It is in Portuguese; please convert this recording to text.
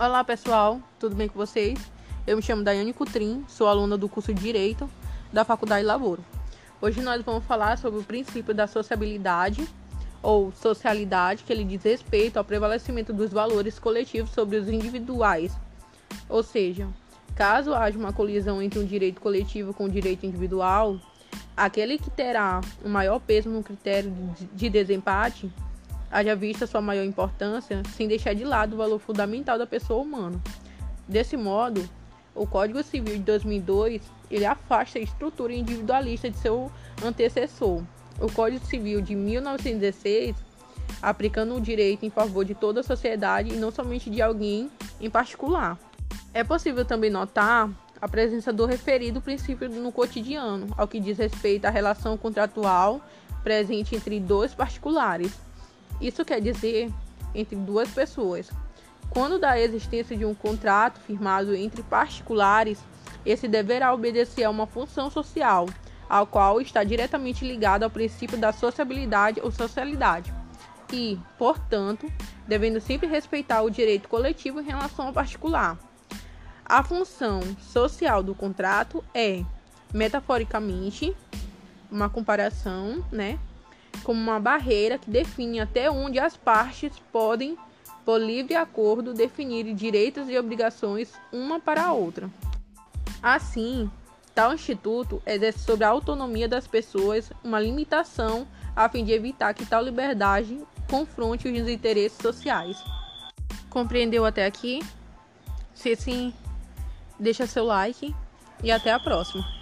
Olá pessoal, tudo bem com vocês? Eu me chamo Daiane Cutrim, sou aluna do curso de Direito da Faculdade Laboro. Hoje nós vamos falar sobre o princípio da sociabilidade ou socialidade, que ele diz respeito ao prevalecimento dos valores coletivos sobre os individuais. Ou seja, caso haja uma colisão entre um direito coletivo com o um direito individual, aquele que terá o maior peso no critério de desempate haja vista sua maior importância, sem deixar de lado o valor fundamental da pessoa humana. Desse modo, o Código Civil de 2002 ele afasta a estrutura individualista de seu antecessor. O Código Civil de 1916, aplicando o direito em favor de toda a sociedade e não somente de alguém em particular. É possível também notar a presença do referido princípio no cotidiano, ao que diz respeito à relação contratual presente entre dois particulares. Isso quer dizer entre duas pessoas. Quando da existência de um contrato firmado entre particulares, esse deverá obedecer a uma função social, ao qual está diretamente ligado ao princípio da sociabilidade ou socialidade, e, portanto, devendo sempre respeitar o direito coletivo em relação ao particular. A função social do contrato é, metaforicamente, uma comparação, né, como uma barreira que define até onde as partes podem, por livre acordo, definir direitos e obrigações uma para a outra. Assim, tal instituto exerce sobre a autonomia das pessoas uma limitação a fim de evitar que tal liberdade confronte os interesses sociais. Compreendeu até aqui? Se sim, deixa seu like e até a próxima.